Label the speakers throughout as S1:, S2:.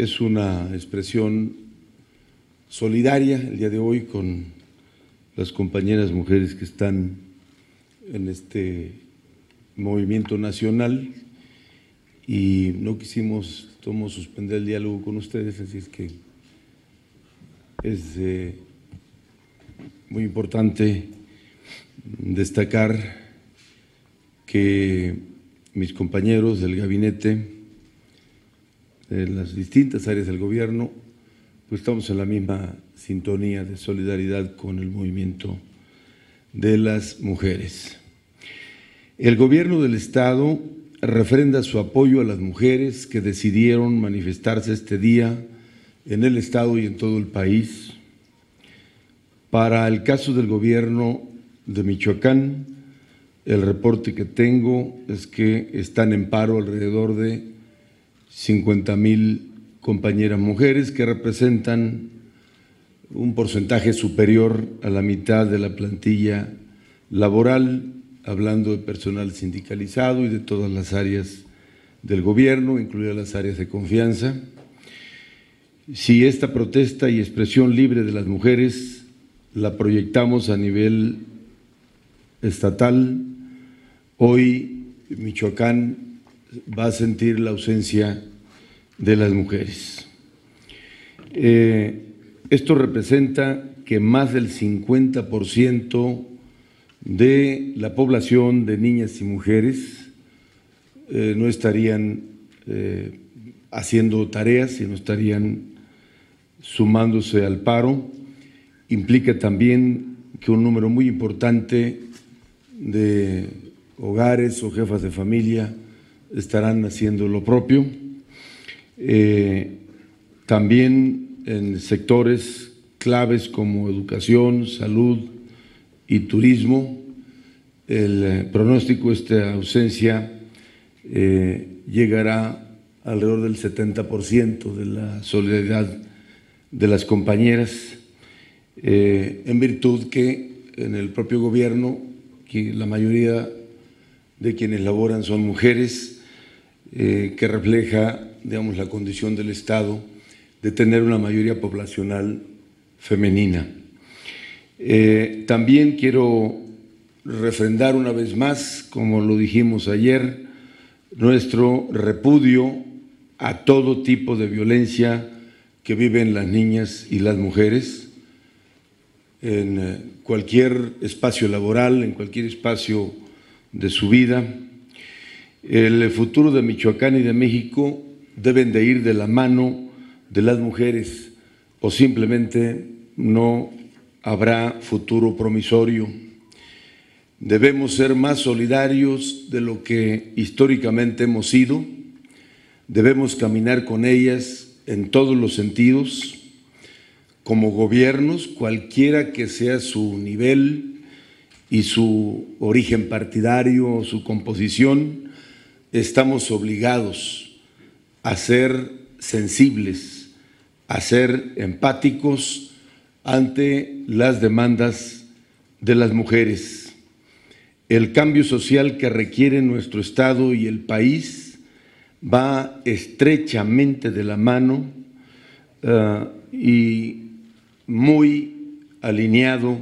S1: es una expresión solidaria el día de hoy con las compañeras mujeres que están en este movimiento nacional. Y no quisimos tomo suspender el diálogo con ustedes, así es que es eh, muy importante destacar que mis compañeros del gabinete de las distintas áreas del gobierno, pues estamos en la misma sintonía de solidaridad con el movimiento de las mujeres. El gobierno del Estado refrenda su apoyo a las mujeres que decidieron manifestarse este día en el Estado y en todo el país. Para el caso del gobierno de Michoacán, el reporte que tengo es que están en paro alrededor de 50 mil compañeras mujeres que representan un porcentaje superior a la mitad de la plantilla laboral, hablando de personal sindicalizado y de todas las áreas del gobierno, incluidas las áreas de confianza. Si esta protesta y expresión libre de las mujeres la proyectamos a nivel estatal, hoy Michoacán va a sentir la ausencia de las mujeres. Eh, esto representa que más del 50% de la población de niñas y mujeres eh, no estarían eh, haciendo tareas y no estarían sumándose al paro. Implica también que un número muy importante de hogares o jefas de familia estarán haciendo lo propio. Eh, también en sectores claves como educación, salud y turismo, el eh, pronóstico, esta ausencia eh, llegará alrededor del 70% de la solidaridad de las compañeras, en virtud que en el propio gobierno, que la mayoría de quienes laboran son mujeres, que refleja digamos, la condición del Estado de tener una mayoría poblacional femenina. Eh, también quiero refrendar una vez más, como lo dijimos ayer, nuestro repudio a todo tipo de violencia que viven las niñas y las mujeres en eh, cualquier espacio laboral, en cualquier espacio de su vida. El futuro de Michoacán y de México deben de ir de la mano de las mujeres o simplemente no habrá futuro promisorio. Debemos ser más solidarios de lo que históricamente hemos sido, debemos caminar con ellas en todos los sentidos, como gobiernos, cualquiera que sea su nivel y su origen partidario o su composición, estamos obligados a ser sensibles, a ser empáticos ante las demandas de las mujeres. El cambio social que requiere nuestro Estado y el país va estrechamente de la mano eh, y muy alineado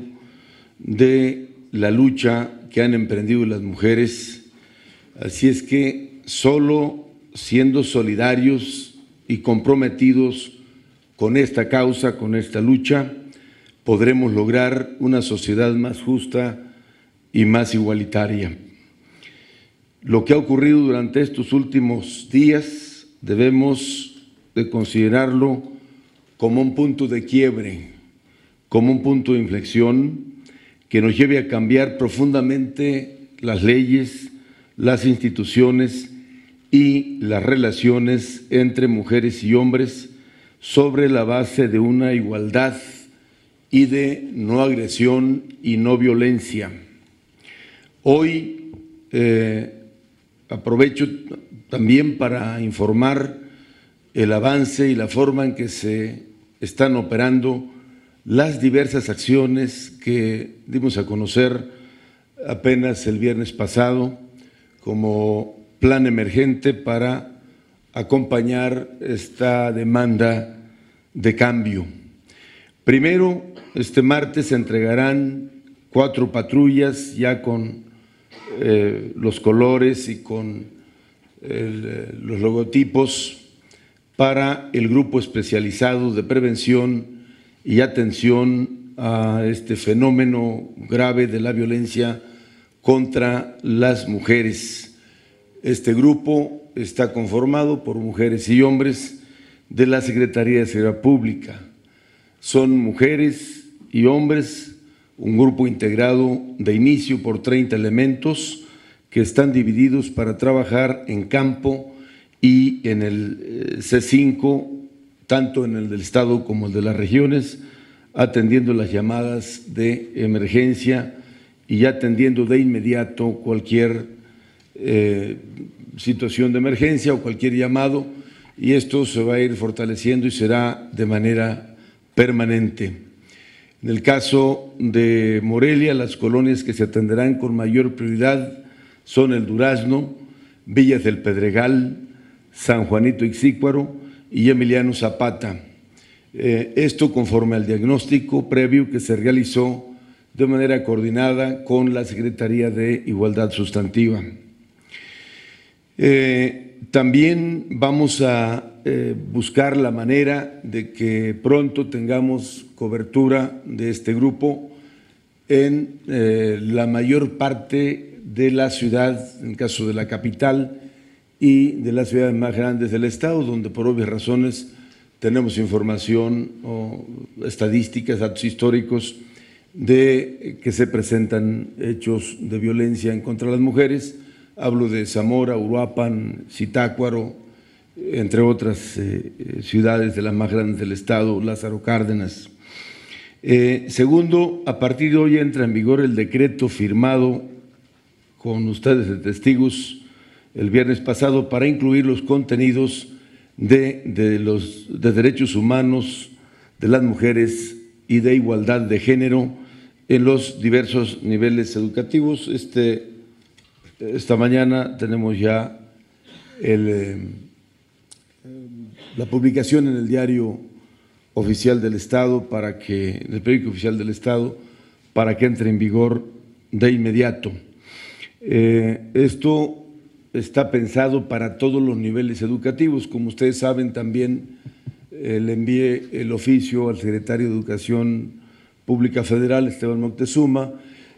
S1: de la lucha que han emprendido las mujeres. Así es que solo siendo solidarios y comprometidos con esta causa, con esta lucha, podremos lograr una sociedad más justa y más igualitaria. Lo que ha ocurrido durante estos últimos días debemos de considerarlo como un punto de quiebre, como un punto de inflexión que nos lleve a cambiar profundamente las leyes, las instituciones y las relaciones entre mujeres y hombres sobre la base de una igualdad y de no agresión y no violencia. Hoy eh, aprovecho también para informar el avance y la forma en que se están operando las diversas acciones que dimos a conocer apenas el viernes pasado como plan emergente para acompañar esta demanda de cambio. Primero, este martes se entregarán cuatro patrullas ya con eh, los colores y con eh, los logotipos para el grupo especializado de prevención y atención a este fenómeno grave de la violencia contra las mujeres. Este grupo está conformado por mujeres y hombres de la Secretaría de Seguridad Pública. Son mujeres y hombres, un grupo integrado de inicio por 30 elementos que están divididos para trabajar en campo y en el eh, C5, tanto en el del Estado como el de las regiones, atendiendo las llamadas de emergencia y atendiendo de inmediato cualquier eh, situación de emergencia o cualquier llamado y esto se va a ir fortaleciendo y será de manera permanente. En el caso de Morelia, las colonias que se atenderán con mayor prioridad son el Durazno, Villas del Pedregal, San Juanito Ixícuaro y Emiliano Zapata. Eh, esto conforme al diagnóstico previo que se realizó de manera coordinada con la Secretaría de Igualdad Sustantiva. Eh, también vamos a eh, buscar la manera de que pronto tengamos cobertura de este grupo en eh, la mayor parte de la ciudad, en caso de la capital, y de las ciudades más grandes del Estado, donde por obvias razones tenemos información o estadísticas, datos históricos de que se presentan hechos de violencia en contra de las mujeres. Hablo de Zamora, Uruapan, Zitácuaro, entre otras eh, eh, ciudades de las más grandes del estado, Lázaro Cárdenas. Eh, segundo, a partir de hoy entra en vigor el decreto firmado con ustedes de testigos el viernes pasado para incluir los contenidos de, de los de derechos humanos de las mujeres y de igualdad de género en los diversos niveles educativos. Este, esta mañana tenemos ya eh, la publicación en el diario oficial del Estado para que, en el periódico oficial del Estado, para que entre en vigor de inmediato. Eh, esto está pensado para todos los niveles educativos. Como ustedes saben, también eh, le envié el oficio al secretario de Educación Pública Federal, Esteban Moctezuma,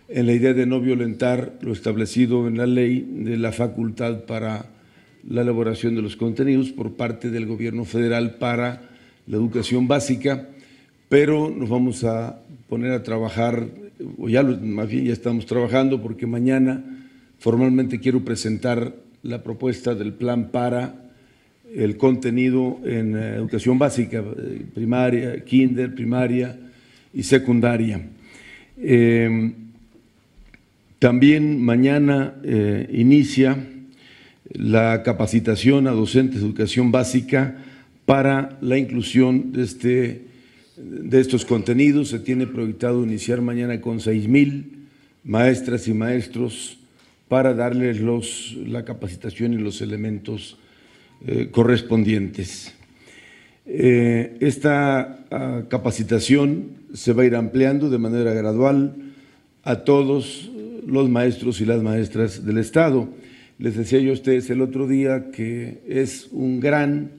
S1: en la idea de no violentar lo establecido en la ley de la facultad para la elaboración de los contenidos por parte del gobierno federal para la educación básica, pero nos vamos a poner a trabajar, o ya más bien ya estamos trabajando, porque mañana formalmente quiero presentar la propuesta del plan para el contenido en eh, educación básica, eh, primaria, kinder, primaria, y secundaria. Em, también mañana eh, inicia la capacitación a docentes de educación básica para la inclusión de, este, de estos contenidos. Se tiene proyectado iniciar mañana con seis mil maestras y maestros para darles los, la capacitación y los elementos eh, correspondientes. Eh, esta ah, capacitación se va a ir ampliando de manera gradual a todos los maestros y las maestras del Estado. Les decía yo a ustedes el otro día que es un gran,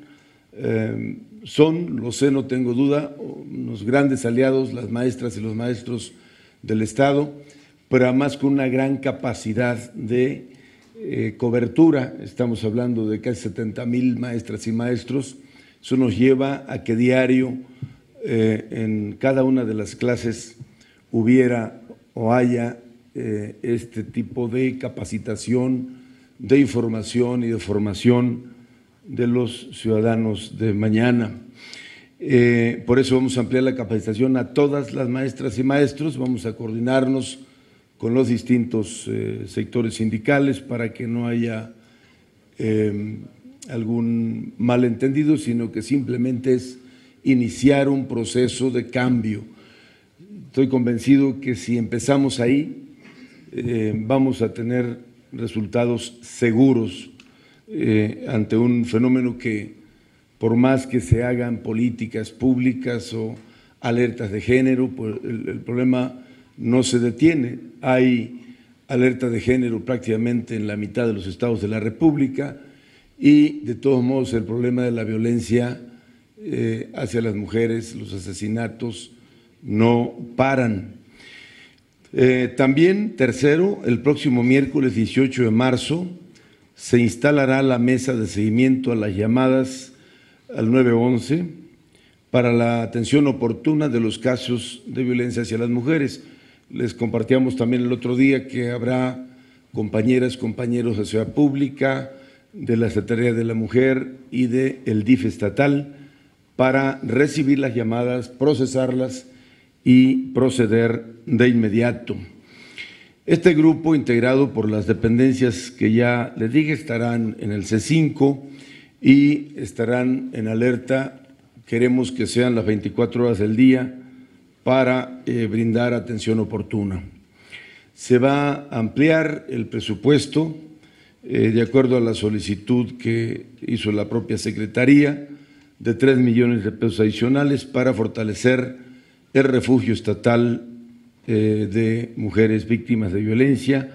S1: eh, son, lo sé, no tengo duda, unos grandes aliados, las maestras y los maestros del Estado, pero además con una gran capacidad de eh, cobertura. Estamos hablando de casi 70 mil maestras y maestros eso nos lleva a que diario eh, en cada una de las clases hubiera o haya eh, este tipo de capacitación, de información y de formación de los ciudadanos de mañana. Eh, por eso vamos a ampliar la capacitación a todas las maestras y maestros, vamos a coordinarnos con los distintos sectores sindicales para que no haya algún malentendido, sino que simplemente es iniciar un proceso de cambio. Estoy convencido que si empezamos ahí, eh, vamos a tener resultados seguros. eh, ante un fenómeno que, por más que se hagan políticas públicas o alertas de género, pues el, problema no se detiene. Hay alerta de género prácticamente en la mitad de los estados de la República y de todos modos el problema de la violencia eh, hacia las mujeres, los asesinatos, no paran. Eh, también, tercero, el próximo miércoles 18 de marzo se instalará la mesa de seguimiento a las llamadas al 911 para la atención oportuna de los casos de violencia hacia las mujeres. Les compartíamos también el otro día que habrá compañeras, compañeros de Ciudad Pública, de la Secretaría de la Mujer y del el DIF estatal para recibir las llamadas, procesarlas y proceder de inmediato. Este grupo, integrado por las dependencias que ya les dije, estarán en el C5 y estarán en alerta. Queremos que sean las 24 horas del día para eh, brindar atención oportuna. Se va a ampliar el presupuesto eh, de acuerdo a la solicitud que hizo la propia Secretaría de 3 millones de pesos adicionales para fortalecer el refugio estatal eh, de mujeres víctimas de violencia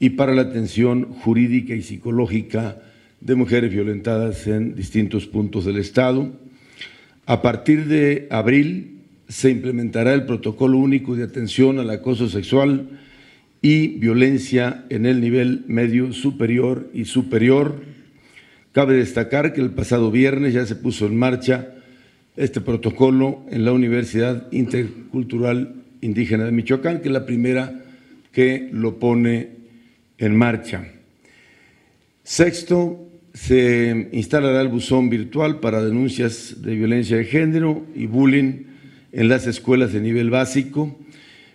S1: y para la atención jurídica y psicológica de mujeres violentadas en distintos puntos del Estado. A partir de abril se implementará el protocolo único de atención al acoso sexual y violencia en el nivel medio superior y superior. Cabe destacar que el pasado viernes ya se puso en marcha este protocolo en la Universidad Intercultural Indígena de Michoacán, que es la primera que lo pone en marcha. Sexto, se instalará el buzón virtual para denuncias de violencia de género y bullying en las escuelas de nivel básico,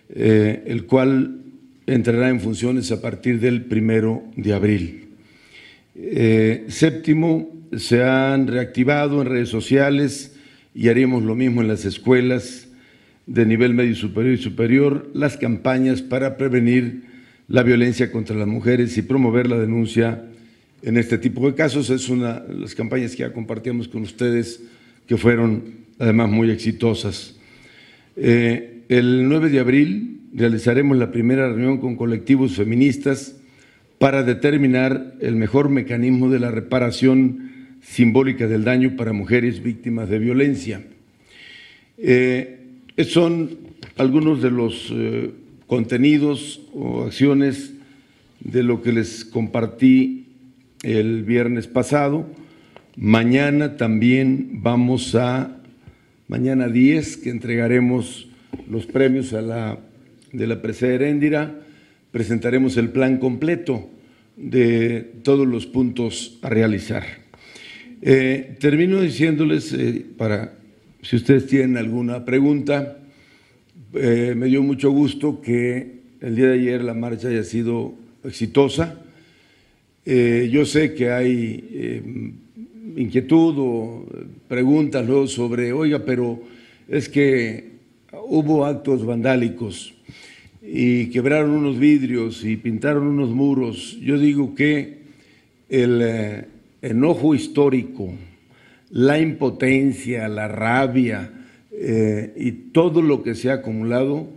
S1: eh, el cual entrará en funciones a partir del primero de abril. Eh, séptimo, se han reactivado en redes sociales y haremos lo mismo en las escuelas de nivel medio superior y superior las campañas para prevenir la violencia contra las mujeres y promover la denuncia en este tipo de casos. Es una de las campañas que ya compartíamos con ustedes que fueron además muy exitosas. Eh, el 9 de abril realizaremos la primera reunión con colectivos feministas para determinar el mejor mecanismo de la reparación simbólica del daño para mujeres víctimas de violencia. Eh, son algunos de los eh, contenidos o acciones de lo que les compartí el viernes pasado. Mañana también vamos a, mañana 10, que entregaremos los premios a la, de la presea Heréndira, presentaremos el plan completo de todos los puntos a realizar. Eh, termino diciéndoles, eh, para si ustedes tienen alguna pregunta, eh, me dio mucho gusto que el día de ayer la marcha haya sido exitosa. yo sé que hay inquietud o preguntas luego sobre, oiga, pero es que hubo actos vandálicos y quebraron unos vidrios y pintaron unos muros. Yo digo que el enojo histórico, la impotencia, la rabia eh, y todo lo que se ha acumulado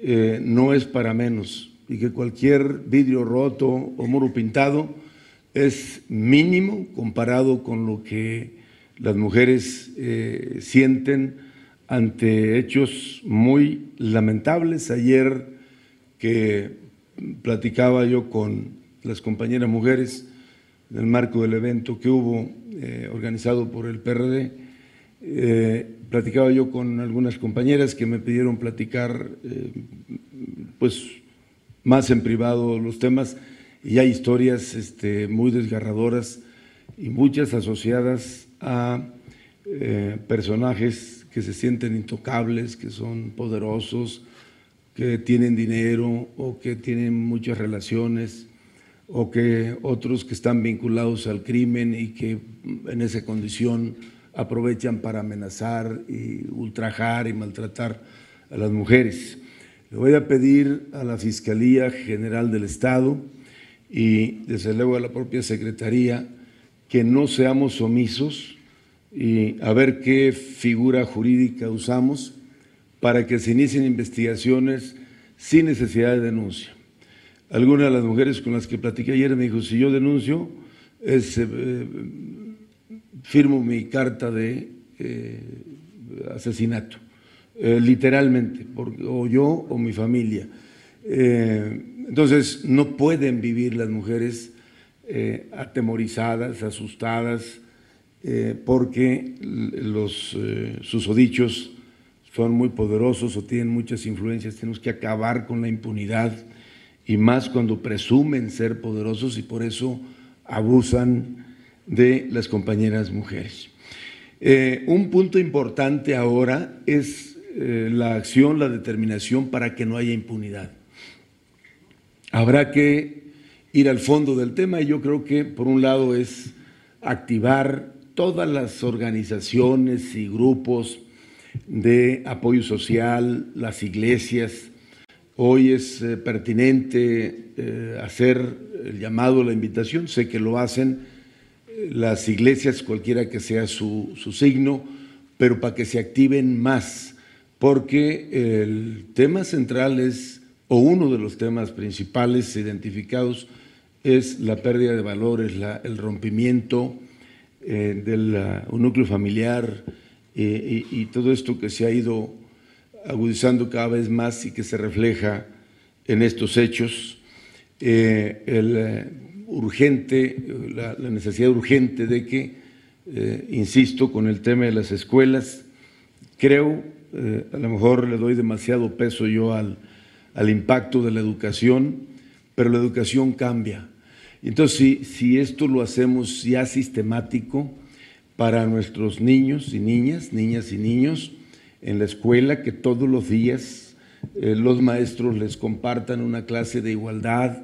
S1: eh, no es para menos y que cualquier vidrio roto o muro pintado es mínimo comparado con lo que las mujeres eh, sienten ante hechos muy lamentables. Ayer que platicaba yo con las compañeras mujeres, en el marco del evento que hubo eh, organizado por el PRD, eh, platicaba yo con algunas compañeras que me pidieron platicar eh, pues más en privado los temas y hay historias este, muy desgarradoras y muchas asociadas a personajes que se sienten intocables, que son poderosos, que tienen dinero o que tienen muchas relaciones o que otros que están vinculados al crimen y que en esa condición aprovechan para amenazar y ultrajar y maltratar a las mujeres. Le voy a pedir a la Fiscalía General del Estado y desde luego a la propia Secretaría que no seamos omisos y a ver qué figura jurídica usamos para que se inicien investigaciones sin necesidad de denuncia. Alguna de las mujeres con las que platiqué ayer me dijo, si yo denuncio, eh, firmo mi carta de eh, asesinato, eh, literalmente, o yo o mi familia. entonces, no pueden vivir las mujeres atemorizadas, asustadas, porque los susodichos son muy poderosos o tienen muchas influencias. Tenemos que acabar con la impunidad y más cuando presumen ser poderosos y por eso abusan de las compañeras mujeres. Eh, un punto importante ahora es eh, la acción, la determinación para que no haya impunidad. Habrá que ir al fondo del tema y yo creo que por un lado es activar todas las organizaciones y grupos de apoyo social, las iglesias, Hoy es eh, pertinente eh, hacer el llamado, la invitación, sé que lo hacen eh, las iglesias, cualquiera que sea su, su signo, pero para que se activen más, porque el tema central es, o uno de los temas principales identificados, es la pérdida de valores, la, el rompimiento del núcleo familiar y todo esto que se ha ido agudizando cada vez más y que se refleja en estos hechos, eh, el eh, urgente, la, necesidad urgente de que, eh, insisto, con el tema de las escuelas, creo, a lo mejor le doy demasiado peso yo al, al, impacto de la educación, pero la educación cambia. Entonces, si, si esto lo hacemos ya sistemático para nuestros niños y niñas, niñas y niños, en la escuela, que todos los días eh, los maestros les compartan una clase de igualdad,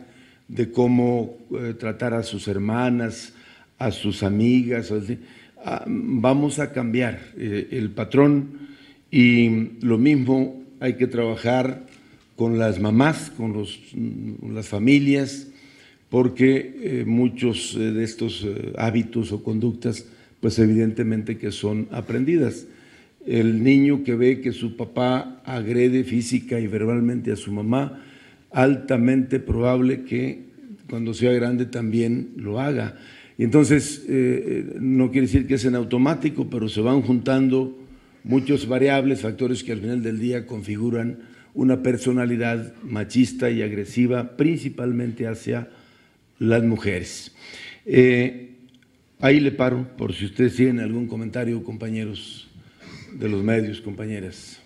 S1: de cómo eh, tratar a sus hermanas, a sus amigas. Ah, vamos a cambiar eh, el patrón y lo mismo hay que trabajar con las mamás, con, los, las familias, porque muchos de estos hábitos o conductas, pues evidentemente que son aprendidas el niño que ve que su papá agrede física y verbalmente a su mamá, altamente probable que cuando sea grande también lo haga. Y entonces, eh, no quiere decir que es en automático, pero se van juntando muchos variables, factores que al final del día configuran una personalidad machista y agresiva, principalmente hacia las mujeres. Eh, ahí le paro, por si ustedes tienen algún comentario, compañeros de los medios, compañeras.